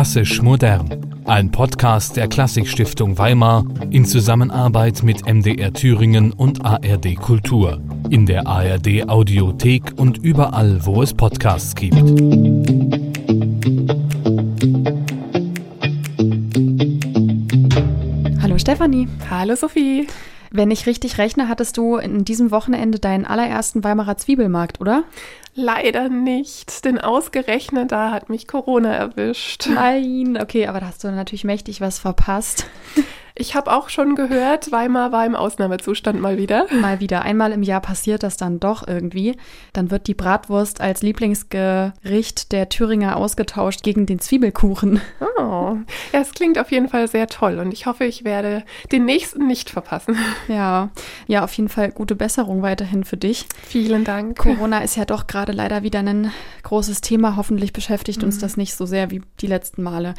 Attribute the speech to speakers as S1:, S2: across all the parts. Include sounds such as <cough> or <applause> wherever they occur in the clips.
S1: Klassisch modern. Ein Podcast der Klassikstiftung Weimar in Zusammenarbeit mit MDR Thüringen und ARD Kultur. In der ARD Audiothek und überall, wo es Podcasts gibt.
S2: Hallo Stefanie.
S3: Hallo Sophie.
S2: Wenn ich richtig rechne, hattest du in diesem Wochenende deinen allerersten Weimarer Zwiebelmarkt, oder?
S3: Leider nicht, denn ausgerechnet da hat mich Corona erwischt.
S2: Nein, okay, aber da hast du natürlich mächtig was verpasst. <laughs>
S3: Ich habe auch schon gehört, Weimar war im Ausnahmezustand mal wieder.
S2: Mal wieder. Einmal im Jahr passiert das dann doch irgendwie. Dann wird die Bratwurst als Lieblingsgericht der Thüringer ausgetauscht gegen den Zwiebelkuchen.
S3: Oh, ja, es klingt auf jeden Fall sehr toll und ich hoffe, ich werde den nächsten nicht verpassen.
S2: Ja, ja, auf jeden Fall gute Besserung weiterhin für dich.
S3: Vielen Dank.
S2: Corona ist ja doch gerade leider wieder ein großes Thema. Hoffentlich beschäftigt uns mhm. das nicht so sehr wie die letzten Male.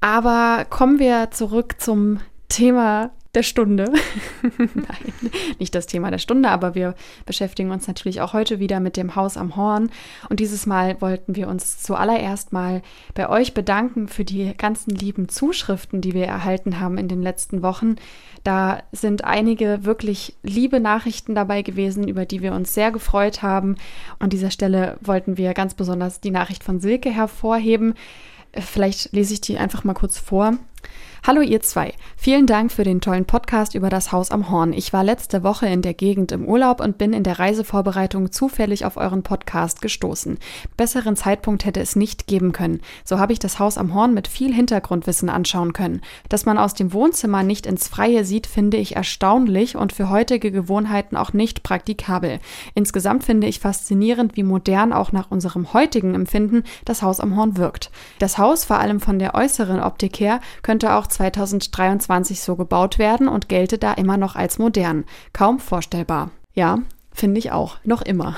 S2: Aber kommen wir zurück zum Thema der Stunde. <laughs> Nein, nicht das Thema der Stunde, aber wir beschäftigen uns natürlich auch heute wieder mit dem Haus am Horn. Und dieses Mal wollten wir uns zuallererst mal bei euch bedanken für die ganzen lieben Zuschriften, die wir erhalten haben in den letzten Wochen. Da sind einige wirklich liebe Nachrichten dabei gewesen, über die wir uns sehr gefreut haben. An dieser Stelle wollten wir ganz besonders die Nachricht von Silke hervorheben. Vielleicht lese ich die einfach mal kurz vor. Hallo ihr zwei. Vielen Dank für den tollen Podcast über das Haus am Horn. Ich war letzte Woche in der Gegend im Urlaub und bin in der Reisevorbereitung zufällig auf euren Podcast gestoßen. Besseren Zeitpunkt hätte es nicht geben können. So habe ich das Haus am Horn mit viel Hintergrundwissen anschauen können. Dass man aus dem Wohnzimmer nicht ins Freie sieht, finde ich erstaunlich und für heutige Gewohnheiten auch nicht praktikabel. Insgesamt finde ich faszinierend, wie modern auch nach unserem heutigen Empfinden das Haus am Horn wirkt. Das Haus, vor allem von der äußeren Optik her, könnte auch 2023 so gebaut werden und gelte da immer noch als modern. Kaum vorstellbar. Ja, finde ich auch. Noch immer.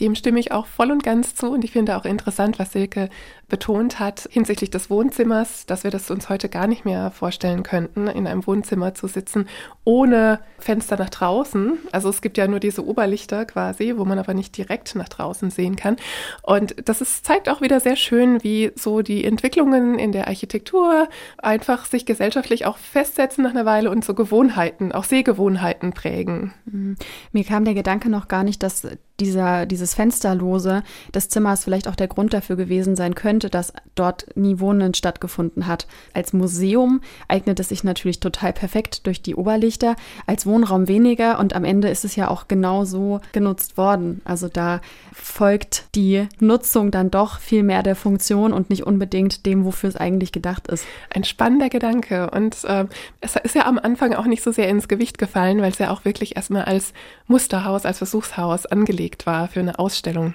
S3: Dem stimme ich auch voll und ganz zu und ich finde auch interessant, was Silke betont hat hinsichtlich des Wohnzimmers, dass wir das uns heute gar nicht mehr vorstellen könnten, in einem Wohnzimmer zu sitzen ohne Fenster nach draußen. Also es gibt ja nur diese Oberlichter quasi, wo man aber nicht direkt nach draußen sehen kann. Und das ist, zeigt auch wieder sehr schön, wie so die Entwicklungen in der Architektur einfach sich gesellschaftlich auch festsetzen nach einer Weile und so Gewohnheiten, auch Sehgewohnheiten prägen.
S2: Mhm. Mir kam der Gedanke noch gar nicht, dass dieser, dieses Fensterlose des Zimmers vielleicht auch der Grund dafür gewesen sein könnte, dass dort nie Wohnen stattgefunden hat. Als Museum eignet es sich natürlich total perfekt durch die Oberlichter, als Wohnraum weniger und am Ende ist es ja auch genau so genutzt worden. Also da folgt die Nutzung dann doch viel mehr der Funktion und nicht unbedingt dem, wofür es eigentlich gedacht ist.
S3: Ein spannender Gedanke und äh, es ist ja am Anfang auch nicht so sehr ins Gewicht gefallen, weil es ja auch wirklich erstmal als Musterhaus, als Versuchshaus angelegt angelegt war für eine Ausstellung.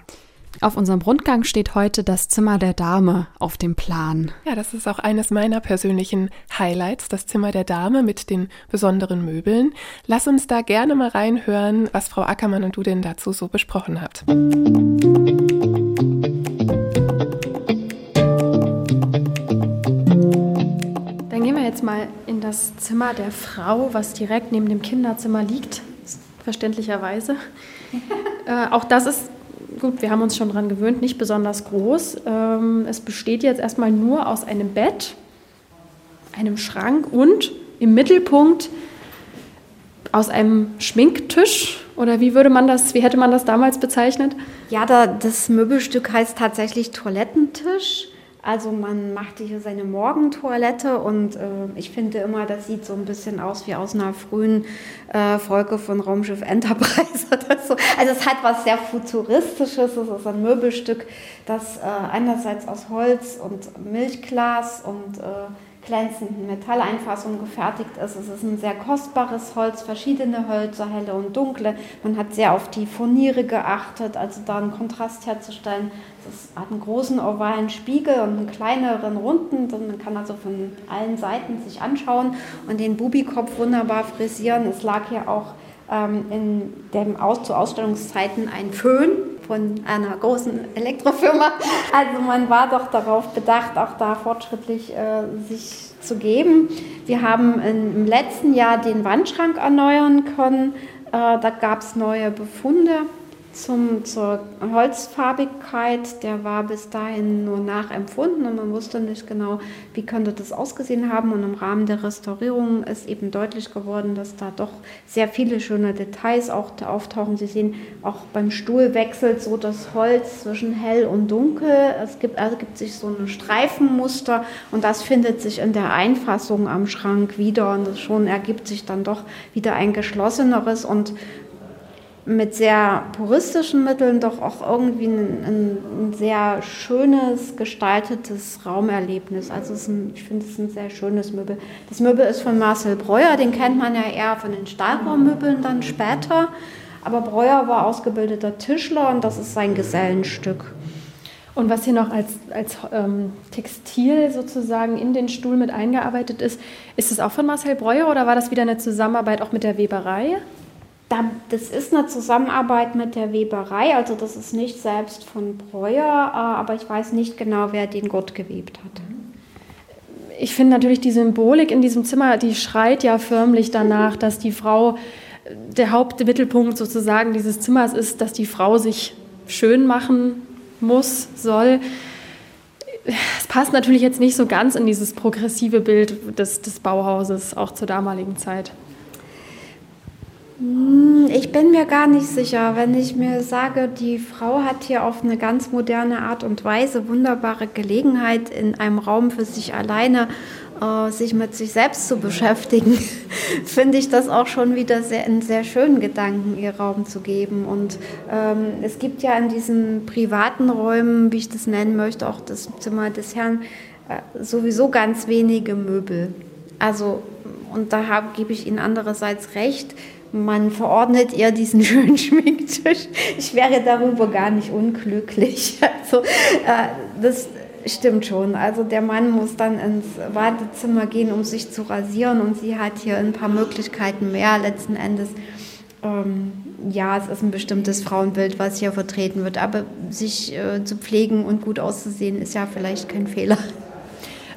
S2: Auf unserem Rundgang steht heute das Zimmer der Dame auf dem Plan.
S3: Ja, das ist auch eines meiner persönlichen Highlights, das Zimmer der Dame mit den besonderen Möbeln. Lass uns da gerne mal reinhören, was Frau Ackermann und du denn dazu so besprochen habt. Dann
S2: gehen wir jetzt mal in das Zimmer der Frau, was direkt neben dem Kinderzimmer liegt, verständlicherweise. Äh, auch das ist gut, wir haben uns schon daran gewöhnt, nicht besonders groß. Ähm, es besteht jetzt erstmal nur aus einem Bett, einem Schrank und im Mittelpunkt aus einem Schminktisch. Oder wie würde man das, wie hätte man das damals bezeichnet?
S4: Ja, da, das Möbelstück heißt tatsächlich Toilettentisch. Also man macht hier seine Morgentoilette und äh, ich finde immer, das sieht so ein bisschen aus wie aus einer frühen äh, Folge von Raumschiff Enterprise <laughs> oder so. Also es hat was sehr Futuristisches, es ist ein Möbelstück, das äh, einerseits aus Holz und Milchglas und äh, glänzenden Metalleinfassungen gefertigt ist. Es ist ein sehr kostbares Holz, verschiedene Hölzer, helle und dunkle. Man hat sehr auf die Furniere geachtet, also da einen Kontrast herzustellen. Es hat einen großen ovalen Spiegel und einen kleineren runden. Man kann also von allen Seiten sich anschauen und den Bubikopf wunderbar frisieren. Es lag hier auch ähm, in dem Aus zu Ausstellungszeiten ein Föhn von einer großen Elektrofirma. Also man war doch darauf bedacht, auch da fortschrittlich äh, sich zu geben. Wir haben im letzten Jahr den Wandschrank erneuern können. Äh, da gab es neue Befunde. Zum, zur Holzfarbigkeit, der war bis dahin nur nachempfunden und man wusste nicht genau, wie könnte das ausgesehen haben. Und im Rahmen der Restaurierung ist eben deutlich geworden, dass da doch sehr viele schöne Details auch auftauchen. Sie sehen, auch beim Stuhl wechselt so das Holz zwischen hell und dunkel. Es gibt, also gibt sich so ein Streifenmuster und das findet sich in der Einfassung am Schrank wieder und das schon ergibt sich dann doch wieder ein geschlosseneres und mit sehr puristischen Mitteln doch auch irgendwie ein, ein, sehr schönes, gestaltetes Raumerlebnis. Also ein, ich finde es ein sehr schönes Möbel. Das Möbel ist von Marcel Breuer, den kennt man ja eher von den Stahlraummöbeln dann später. Aber Breuer war ausgebildeter Tischler und das ist sein Gesellenstück.
S2: Und was hier noch als, als ähm, Textil sozusagen in den Stuhl mit eingearbeitet ist, ist es auch von Marcel Breuer oder war das wieder eine Zusammenarbeit auch mit der Weberei?
S4: Das ist eine Zusammenarbeit mit der Weberei, also das ist nicht selbst von Breuer, äh, aber ich weiß nicht genau, wer den Gott gewebt hat.
S2: Ich finde natürlich die Symbolik in diesem Zimmer, die schreit ja förmlich danach, dass die Frau der Hauptmittelpunkt sozusagen dieses Zimmers ist, dass die Frau sich schön machen muss, soll. Es passt natürlich jetzt nicht so ganz in dieses progressive Bild des, des Bauhauses, auch zur damaligen Zeit.
S4: Hm, ich bin mir gar nicht sicher, wenn ich mir sage, die Frau hat hier auf eine ganz moderne Art und Weise wunderbare Gelegenheit, in einem Raum für sich alleine äh, sich mit sich selbst zu beschäftigen, <laughs> finde ich das auch schon wieder sehr, einen sehr schönen Gedanken, ihr Raum zu geben. Und ähm, es gibt ja in diesen privaten Räumen, wie ich das nennen möchte, auch das Zimmer des Herrn, äh, sowieso ganz wenige Möbel. Also, und da gebe ich Ihnen andererseits recht, man verordnet ihr diesen <laughs> schönen Schminktisch. Ich wäre darüber gar nicht unglücklich. <laughs> Also äh, das stimmt schon. Also der Mann muss dann ins Wartezimmer gehen, um sich zu rasieren und sie hat hier ein paar Möglichkeiten mehr letzten Endes. Ähm, ja, es ist ein bestimmtes Frauenbild, was hier vertreten wird, aber sich äh, zu pflegen und gut auszusehen ist ja vielleicht kein Fehler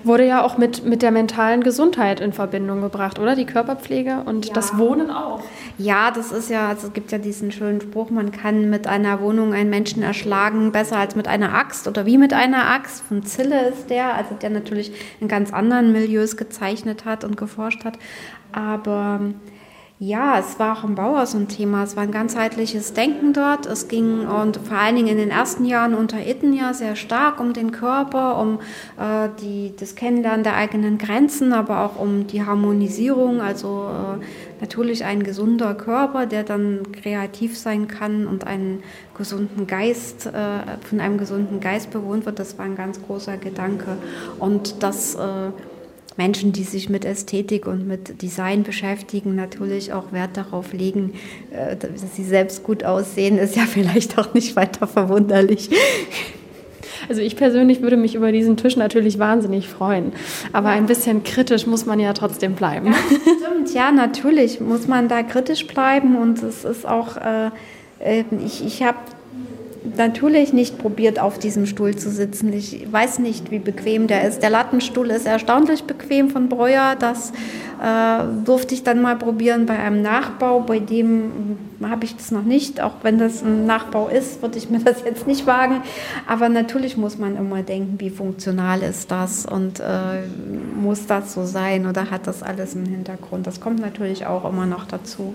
S2: wurde ja auch mit, mit der mentalen Gesundheit in Verbindung gebracht, oder? Die Körperpflege und ja. das Wohnen auch.
S4: Ja, das ist ja, also es gibt ja diesen schönen Spruch, man kann mit einer Wohnung einen Menschen erschlagen, besser als mit einer Axt oder wie mit einer Axt. Von Zille ist der, also der natürlich in ganz anderen Milieus gezeichnet hat und geforscht hat. Aber ja, es war auch im Bauhaus ein Thema. Es war ein ganzheitliches Denken dort. Es ging und vor allen Dingen in den ersten Jahren unter Itten ja sehr stark um den Körper, um äh, die, das Kennenlernen der eigenen Grenzen, aber auch um die Harmonisierung. Also äh, natürlich ein gesunder Körper, der dann kreativ sein kann und einen gesunden Geist, äh, von einem gesunden Geist bewohnt wird. Das war ein ganz großer Gedanke. Und das äh, Menschen, die sich mit Ästhetik und mit Design beschäftigen, natürlich auch Wert darauf legen, äh, dass sie selbst gut aussehen, ist ja <laughs> vielleicht auch nicht weiter verwunderlich.
S2: Also ich persönlich würde mich über diesen Tisch natürlich wahnsinnig freuen. Aber ein bisschen kritisch muss man ja trotzdem bleiben.
S4: Ja, stimmt, ja, natürlich muss man da kritisch bleiben. Und es ist auch, äh, äh ich, ich habe natürlich nicht probiert, auf diesem Stuhl zu sitzen. Ich weiß nicht, wie bequem der ist. Der Lattenstuhl ist erstaunlich bequem von Breuer. Das äh, durfte ich dann mal probieren bei einem Nachbau. Bei dem habe ich das noch nicht. Auch wenn das ein Nachbau ist, würde ich mir <laughs> das jetzt nicht wagen. Aber natürlich muss man immer denken, wie funktional ist das und äh, muss das so sein oder hat das alles im Hintergrund. Das kommt natürlich auch immer noch dazu.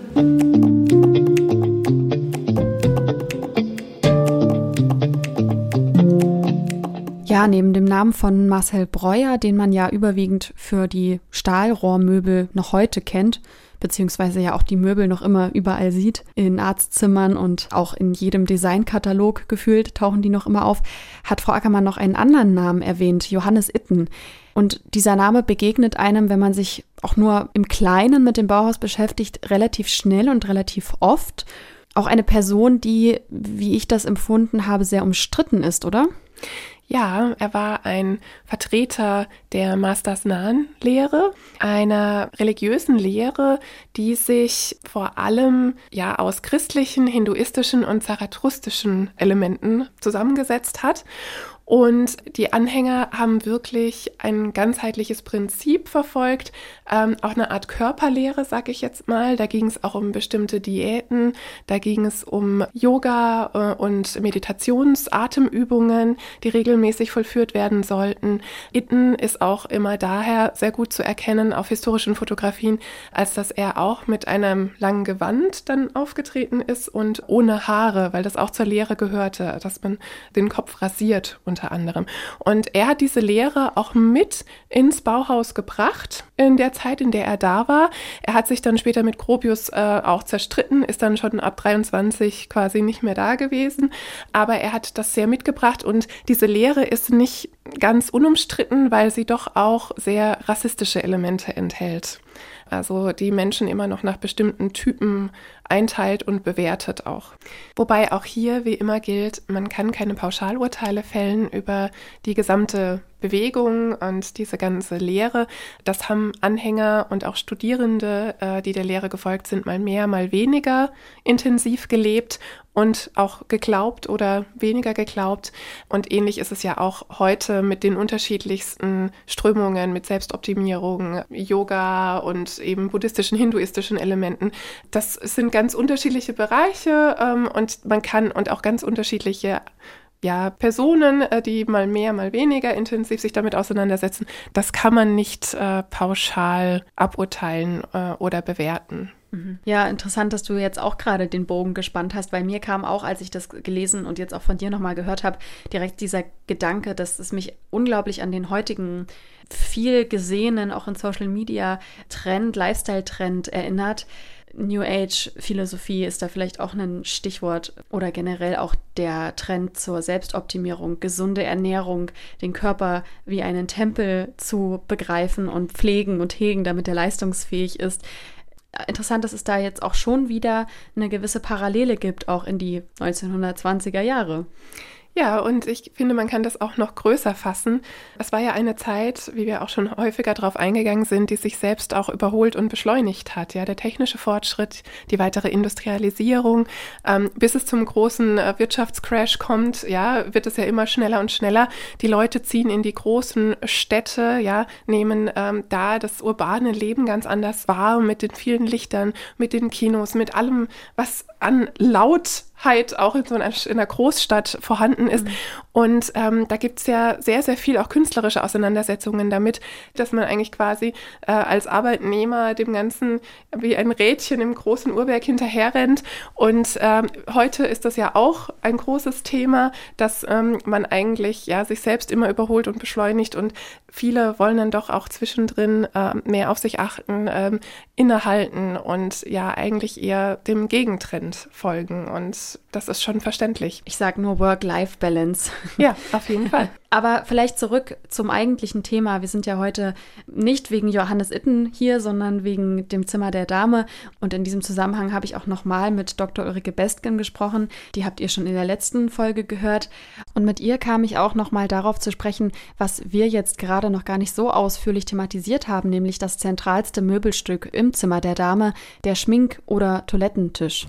S2: Neben dem Namen von Marcel Breuer, den man ja überwiegend für die Stahlrohrmöbel noch heute kennt, beziehungsweise ja auch die Möbel noch immer überall sieht, in Arztzimmern und auch in jedem Designkatalog gefühlt tauchen die noch immer auf, hat Frau Ackermann noch einen anderen Namen erwähnt, Johannes Itten. Und dieser Name begegnet einem, wenn man sich auch nur im Kleinen mit dem Bauhaus beschäftigt, relativ schnell und relativ oft. Auch eine Person, die, wie ich das empfunden habe, sehr umstritten ist, oder?
S3: Ja, er war ein Vertreter der Masters-Nan-Lehre, einer religiösen Lehre, die sich vor allem ja aus christlichen, hinduistischen und zarathrustischen Elementen zusammengesetzt hat Und die Anhänger haben wirklich ein ganzheitliches Prinzip verfolgt, ähm, auch eine Art Körperlehre, sage ich jetzt mal. Da ging es auch um bestimmte Diäten, da ging es um Yoga äh, und Meditations-Atemübungen, die regelmäßig vollführt werden sollten. Itten ist auch immer daher sehr gut zu erkennen auf historischen Fotografien, als dass er auch mit einem langen Gewand dann aufgetreten ist und ohne Haare, weil das auch zur Lehre gehörte, dass man den Kopf rasiert unter anderem. Und er hat diese Lehre auch mit ins Bauhaus gebracht in der Zeit, in der er da war. Er hat sich dann später mit Gropius äh, auch zerstritten, ist dann schon ab 23 quasi nicht mehr da gewesen. Aber er hat das sehr mitgebracht und diese Lehre ist nicht ganz unumstritten, weil sie doch auch sehr rassistische Elemente enthält. Also die Menschen immer noch nach bestimmten Typen einteilt und bewertet auch. Wobei auch hier, wie immer gilt, man kann keine Pauschalurteile fällen über die gesamte Bewegung und diese ganze Lehre. Das haben Anhänger und auch Studierende, äh, die der Lehre gefolgt sind, mal mehr, mal weniger intensiv gelebt und auch geglaubt oder weniger geglaubt. Und ähnlich ist es ja auch heute mit den unterschiedlichsten Strömungen, mit Selbstoptimierung, Yoga und eben buddhistischen, hinduistischen Elementen. Das sind ganz unterschiedliche Bereiche ähm, und man kann und auch ganz unterschiedliche ja, Personen, äh, die mal mehr, mal weniger intensiv sich damit auseinandersetzen, das kann man nicht äh, pauschal aburteilen äh, oder bewerten.
S2: Mhm. Ja, interessant, dass du jetzt auch gerade den Bogen gespannt hast. Bei mir kam auch, als ich das gelesen und jetzt auch von dir nochmal gehört habe, direkt dieser Gedanke, dass es mich unglaublich an den heutigen viel gesehenen, auch in Social Media Trend, Lifestyle-Trend erinnert. New Age Philosophie ist da vielleicht auch ein Stichwort oder generell auch der Trend zur Selbstoptimierung, gesunde Ernährung, den Körper wie einen Tempel zu begreifen und pflegen und hegen, damit er leistungsfähig ist. Interessant, dass es da jetzt auch schon wieder eine gewisse Parallele gibt, auch in die 1920er Jahre.
S3: Ja, und ich finde, man kann das auch noch größer fassen. Es war ja eine Zeit, wie wir auch schon häufiger darauf eingegangen sind, die sich selbst auch überholt und beschleunigt hat. Ja, der technische Fortschritt, die weitere Industrialisierung, ähm, bis es zum großen äh, Wirtschaftscrash kommt, ja, wird es ja immer schneller und schneller. Die Leute ziehen in die großen Städte, ja, nehmen ähm, da das urbane Leben ganz anders wahr mit den vielen Lichtern, mit den Kinos, mit allem, was an Laut halt auch in so einer, in einer Großstadt vorhanden ist. Mhm. Und ähm, da gibt's ja sehr, sehr viel auch künstlerische Auseinandersetzungen damit, dass man eigentlich quasi äh, als Arbeitnehmer dem Ganzen wie ein Rädchen im großen Uhrwerk hinterherrennt. Und ähm, heute ist das ja auch ein großes Thema, dass ähm, man eigentlich ja sich selbst immer überholt und beschleunigt und viele wollen dann doch auch zwischendrin äh, mehr auf sich achten, ähm, innehalten und ja eigentlich eher dem Gegentrend folgen. Und das ist schon verständlich.
S2: Ich sage nur Work-Life-Balance.
S3: Ja, auf jeden Fall. <laughs>
S2: Aber vielleicht zurück zum eigentlichen Thema. Wir sind ja heute nicht wegen Johannes Itten hier, sondern wegen dem Zimmer der Dame. Und in diesem Zusammenhang habe ich auch nochmal mit Dr. Ulrike Bestgen gesprochen. Die habt ihr schon in der letzten Folge gehört. Und mit ihr kam ich auch nochmal darauf zu sprechen, was wir jetzt gerade noch gar nicht so ausführlich thematisiert haben, nämlich das zentralste Möbelstück im Zimmer der Dame, der Schmink- oder Toilettentisch.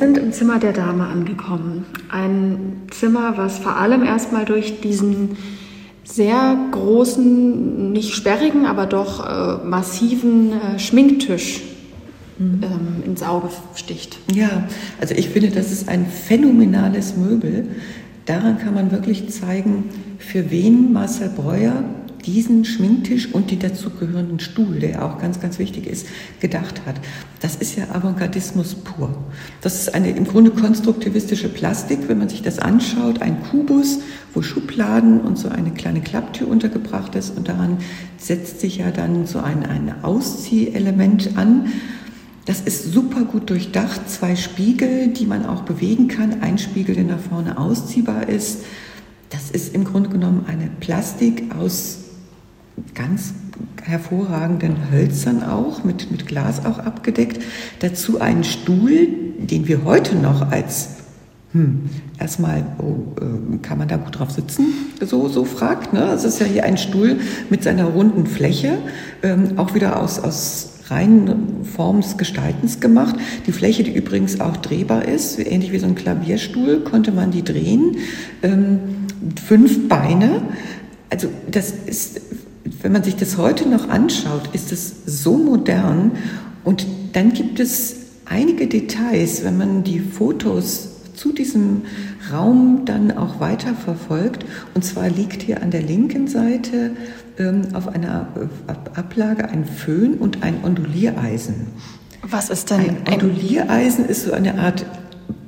S5: Sind im Zimmer der Dame angekommen. Ein Zimmer, was vor allem erstmal durch diesen sehr großen, nicht sperrigen, aber doch äh, massiven äh, Schminktisch mhm. ähm, ins Auge sticht.
S6: Ja, also ich finde, das ist ein phänomenales Möbel. Daran kann man wirklich zeigen, für wen Marcel Breuer diesen Schminktisch und den dazugehörenden Stuhl, der auch ganz, ganz wichtig ist, gedacht hat. Das ist ja Avantgardismus pur. Das ist eine im Grunde konstruktivistische Plastik, wenn man sich das anschaut, ein Kubus, wo Schubladen und so eine kleine Klapptür untergebracht ist und daran setzt sich ja dann so ein, ein Ausziehelement an. Das ist super gut durchdacht, zwei Spiegel, die man auch bewegen kann, ein Spiegel, der nach vorne ausziehbar ist. Das ist im Grunde genommen eine Plastik aus ganz hervorragenden Hölzern auch, mit, mit Glas auch abgedeckt. Dazu einen Stuhl, den wir heute noch als hm, erstmal, oh, äh, kann man da gut drauf sitzen? So, so fragt. Ne? Es ist ja hier ein Stuhl mit seiner runden Fläche, ähm, auch wieder aus, aus reinen Form des Gestaltens gemacht. Die Fläche, die übrigens auch drehbar ist, ähnlich wie so ein Klavierstuhl, konnte man die drehen. Ähm, fünf Beine. Also das ist, wenn man sich das heute noch anschaut, ist es so modern. Und dann gibt es einige Details, wenn man die Fotos zu diesem Raum dann auch weiter verfolgt. Und zwar liegt hier an der linken Seite ähm, auf einer äh, Ablage ein Föhn und ein Onduliereisen.
S2: Was ist denn
S6: ein Onduliereisen? Ist so eine Art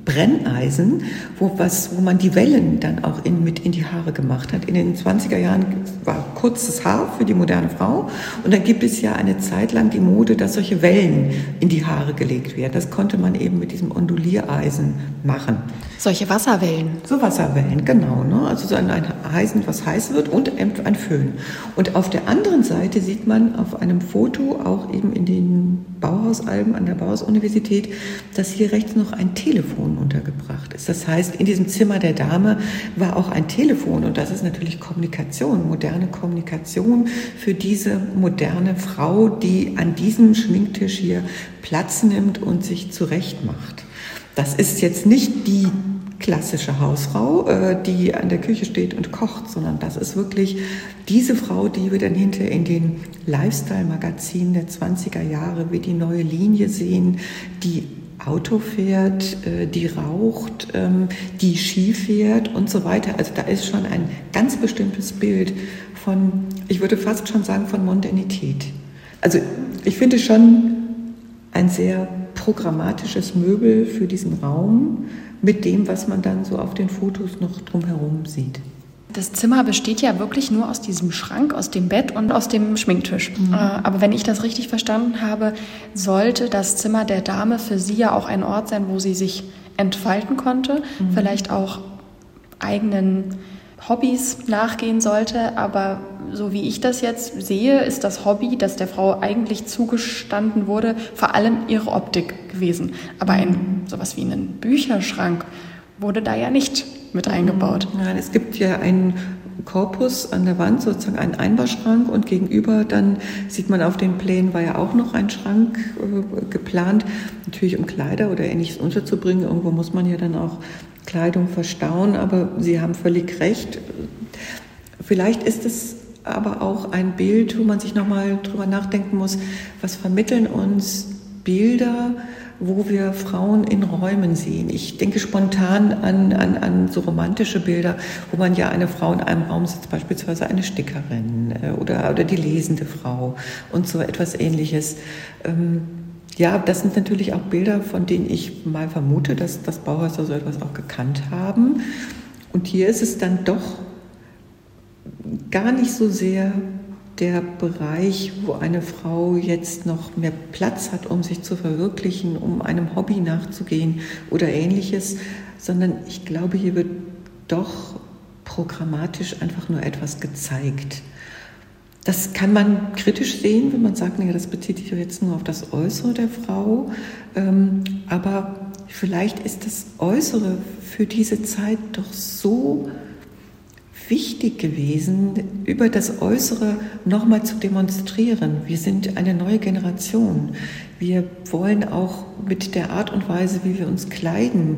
S6: Brenneisen, wo, was, wo man die Wellen dann auch in, mit in die Haare gemacht hat. In den 20er Jahren war kurzes Haar für die moderne Frau und dann gibt es ja eine Zeit lang die Mode, dass solche Wellen in die Haare gelegt werden. Das konnte man eben mit diesem Onduliereisen machen.
S2: Solche Wasserwellen?
S6: So Wasserwellen, genau. Ne? Also so ein, ein Eisen, was heiß wird und ein Föhn. Und auf der anderen Seite sieht man auf einem Foto, auch eben in den Bauhausalben an der Bauhaus-Universität, dass hier rechts noch ein Telefon untergebracht ist. Das heißt, in diesem Zimmer der Dame war auch ein Telefon und das ist natürlich Kommunikation, moderne Kommunikation für diese moderne Frau, die an diesem Schminktisch hier Platz nimmt und sich zurecht macht. Das ist jetzt nicht die klassische Hausfrau, äh, die an der Küche steht und kocht, sondern das ist wirklich diese Frau, die wir dann hinter in den Lifestyle-Magazinen der 20er Jahre wie die neue Linie sehen, die Auto fährt, äh, die raucht, ähm, die Ski fährt und so weiter. Also da ist schon ein ganz bestimmtes Bild von, ich würde fast schon sagen, von Mondanität. Also ich finde schon ein sehr programmatisches Möbel für diesen Raum mit dem, was man dann so auf den Fotos noch drumherum sieht.
S2: Das Zimmer besteht ja wirklich nur aus diesem Schrank, aus dem Bett und aus dem Schminktisch. Mhm. Äh, aber wenn ich das richtig verstanden habe, sollte das Zimmer der Dame für sie ja auch ein Ort sein, wo sie sich entfalten konnte, mhm. vielleicht auch eigenen Hobbys nachgehen sollte. Aber so wie ich das jetzt sehe, ist das Hobby, das der Frau eigentlich zugestanden wurde, vor allem ihre Optik gewesen. Aber ein sowas wie einen Bücherschrank wurde da ja nicht mit eingebaut.
S6: Nein, es gibt ja einen Korpus an der Wand, sozusagen einen Einbauschrank und gegenüber dann sieht man auf den Plänen war ja auch noch ein Schrank äh, geplant, natürlich um Kleider oder ähnliches unterzubringen. Irgendwo muss man ja dann auch Kleidung verstauen, aber Sie haben völlig recht. Vielleicht ist es aber auch ein Bild, wo man sich nochmal drüber nachdenken muss, was vermitteln uns Bilder, wo wir Frauen in Räumen sehen. Ich denke spontan an, an, an so romantische Bilder, wo man ja eine Frau in einem Raum sitzt, beispielsweise eine Stickerin äh, oder, oder die lesende Frau und so etwas ähnliches. Ähm, ja, das sind natürlich auch Bilder, von denen ich mal vermute, dass, dass Bauhäuser so etwas auch gekannt haben. Und hier ist es dann doch gar nicht so sehr der Bereich, wo eine Frau jetzt noch mehr Platz hat, um sich zu verwirklichen, um einem Hobby nachzugehen oder ähnliches, sondern ich glaube, hier wird doch programmatisch einfach nur etwas gezeigt. Das kann man kritisch sehen, wenn man sagt, naja, das bezieht sich jetzt nur auf das Äußere der Frau. Ähm, aber vielleicht ist das Äußere für diese Zeit doch so wichtig gewesen, über das Äußere nochmal zu demonstrieren. Wir sind eine neue Generation. Wir wollen auch mit der Art und Weise, wie wir uns kleiden,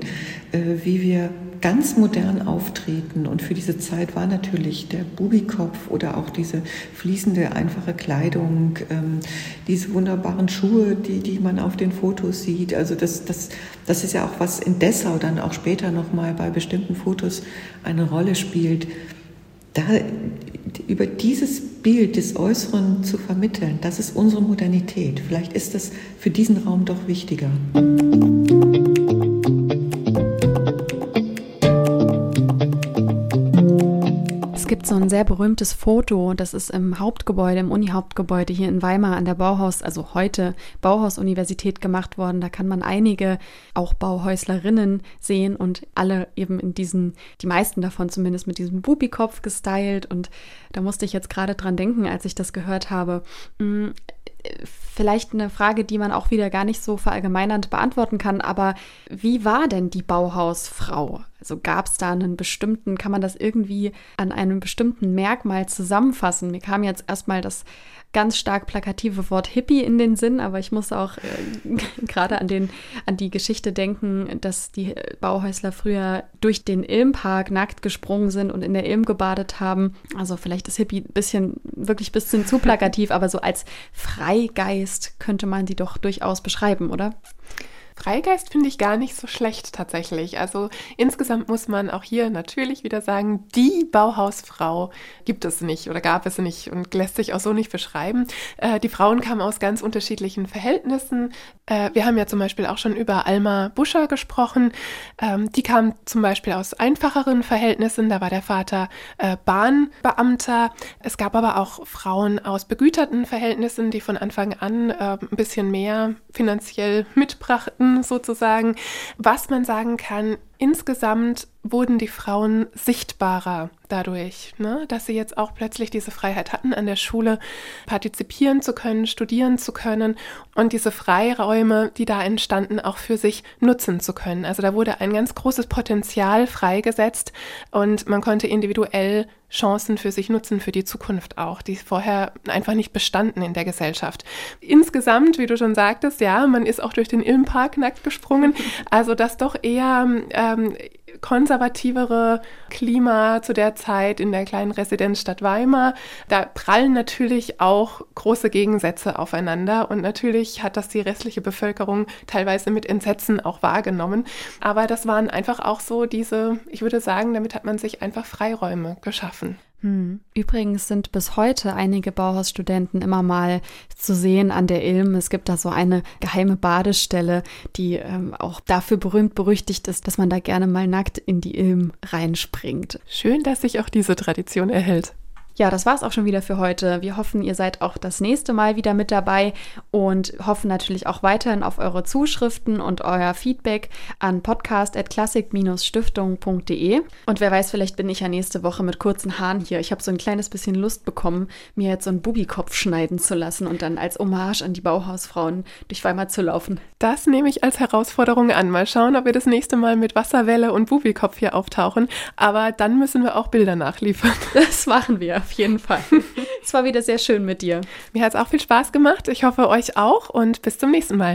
S6: äh, wie wir ganz modern auftreten. Und für diese Zeit war natürlich der Bubikopf oder auch diese fließende, einfache Kleidung, ähm, diese wunderbaren Schuhe, die, die man auf den Fotos sieht. Also das, das, das ist ja auch, was in Dessau dann auch später nochmal bei bestimmten Fotos eine Rolle spielt. Da, über dieses Bild des Äußeren zu vermitteln, das ist unsere Modernität. Vielleicht ist das für diesen Raum doch wichtiger.
S2: So ein sehr berühmtes Foto, das ist im Hauptgebäude, im Uni-Hauptgebäude hier in Weimar an der Bauhaus, also heute Bauhaus-Universität gemacht worden. Da kann man einige auch Bauhäuslerinnen sehen und alle eben in diesen, die meisten davon zumindest mit diesem Bubikopf gestylt. Und da musste ich jetzt gerade dran denken, als ich das gehört habe. Vielleicht eine Frage, die man auch wieder gar nicht so verallgemeinernd beantworten kann, aber wie war denn die Bauhausfrau? Also gab es da einen bestimmten, kann man das irgendwie an einem bestimmten Merkmal zusammenfassen? Mir kam jetzt erstmal das ganz stark plakative Wort Hippie in den Sinn, aber ich muss auch äh, <laughs> gerade an, an die Geschichte denken, dass die Bauhäusler früher durch den Ilmpark nackt gesprungen sind und in der Ilm gebadet haben. Also vielleicht ist Hippie ein bisschen, wirklich ein bisschen zu plakativ, aber so als Freigeist könnte man sie doch durchaus beschreiben, oder?
S3: Freigeist finde ich gar nicht so schlecht tatsächlich. Also insgesamt muss man auch hier natürlich wieder sagen, die Bauhausfrau gibt es nicht oder gab es nicht und lässt sich auch so nicht beschreiben. Äh, die Frauen kamen aus ganz unterschiedlichen Verhältnissen. Äh, wir haben ja zum Beispiel auch schon über Alma Buscher gesprochen. Ähm, die kam zum Beispiel aus einfacheren Verhältnissen. Da war der Vater äh, Bahnbeamter. Es gab aber auch Frauen aus begüterten Verhältnissen, die von Anfang an äh, ein bisschen mehr finanziell mitbrachten sozusagen. Was man sagen kann, insgesamt wurden die Frauen sichtbarer dadurch, ne? dass sie jetzt auch plötzlich diese Freiheit hatten, an der Schule partizipieren zu können, studieren zu können und diese Freiräume, die da entstanden, auch für sich nutzen zu können. Also da wurde ein ganz großes Potenzial freigesetzt und man konnte individuell Chancen für sich nutzen, für die Zukunft auch, die vorher einfach nicht bestanden in der Gesellschaft. Insgesamt, wie du schon sagtest, ja, man ist auch durch den Ilmpark nackt gesprungen. <laughs> Also das doch eher ähm, konservativere Klima zu der Zeit in der kleinen Residenzstadt Weimar. Da prallen natürlich auch große Gegensätze aufeinander und natürlich hat das die restliche Bevölkerung teilweise mit Entsetzen auch wahrgenommen. Aber das waren einfach auch so diese, ich würde sagen, damit hat man sich einfach Freiräume geschaffen.
S2: Hm. Übrigens sind bis heute einige Bauhausstudenten immer mal zu sehen an der Ilm. Es gibt da so eine geheime Badestelle, die ähm, auch dafür berühmt berüchtigt ist, dass man da gerne mal nackt in die Ilm reinspringt.
S3: Schön, dass sich auch diese Tradition erhält.
S2: Ja, das war es auch schon wieder für heute. Wir hoffen, ihr seid auch das nächste Mal wieder mit dabei und hoffen natürlich auch weiterhin auf eure Zuschriften und euer Feedback an podcast.klassik-stiftung.de. Und wer weiß, vielleicht bin ich ja nächste Woche mit kurzen Haaren hier. Ich habe so ein kleines bisschen Lust bekommen, mir jetzt so einen Bubikopf schneiden zu lassen und dann als Hommage an die Bauhausfrauen durch Weimar zu laufen.
S3: Das nehme ich als Herausforderung an. Mal schauen, ob wir das nächste Mal mit Wasserwelle und Bubikopf hier auftauchen. Aber dann müssen wir auch Bilder nachliefern.
S2: Das machen wir auf jeden Fall. <laughs> es war wieder sehr schön mit dir.
S3: Mir hat es auch viel Spaß gemacht. Ich hoffe, euch auch und bis zum nächsten Mal.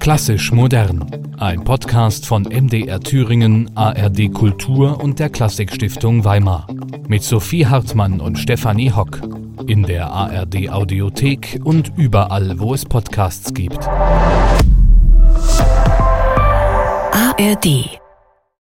S1: Klassisch modern. Ein Podcast von MDR Thüringen, ARD Kultur und der Klassikstiftung Weimar. Mit Sophie Hartmann und Stefanie Hock. In der ARD Audiothek und überall, wo es Podcasts gibt.
S7: ARD